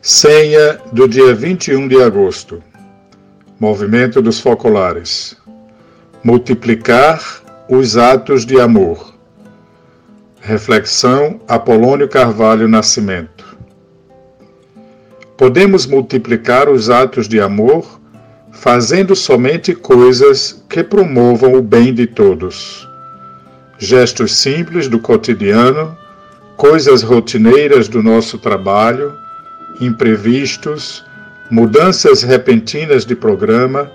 Senha do dia 21 de agosto. Movimento dos focolares. Multiplicar os atos de amor. Reflexão Apolônio Carvalho Nascimento. Podemos multiplicar os atos de amor fazendo somente coisas que promovam o bem de todos. Gestos simples do cotidiano, coisas rotineiras do nosso trabalho, imprevistos, mudanças repentinas de programa,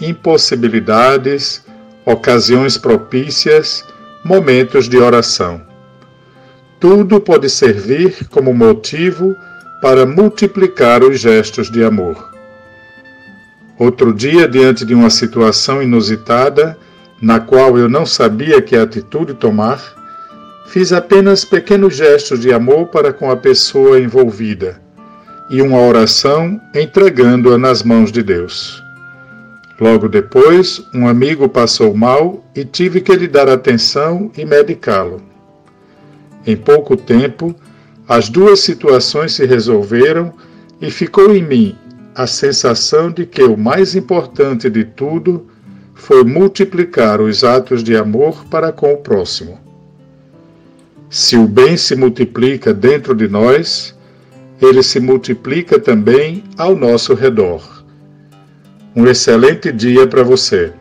impossibilidades, ocasiões propícias, momentos de oração. Tudo pode servir como motivo para multiplicar os gestos de amor. Outro dia, diante de uma situação inusitada, na qual eu não sabia que atitude tomar, fiz apenas pequenos gestos de amor para com a pessoa envolvida e uma oração entregando-a nas mãos de Deus. Logo depois, um amigo passou mal e tive que lhe dar atenção e medicá-lo. Em pouco tempo, as duas situações se resolveram e ficou em mim a sensação de que o mais importante de tudo foi multiplicar os atos de amor para com o próximo. Se o bem se multiplica dentro de nós, ele se multiplica também ao nosso redor. Um excelente dia para você.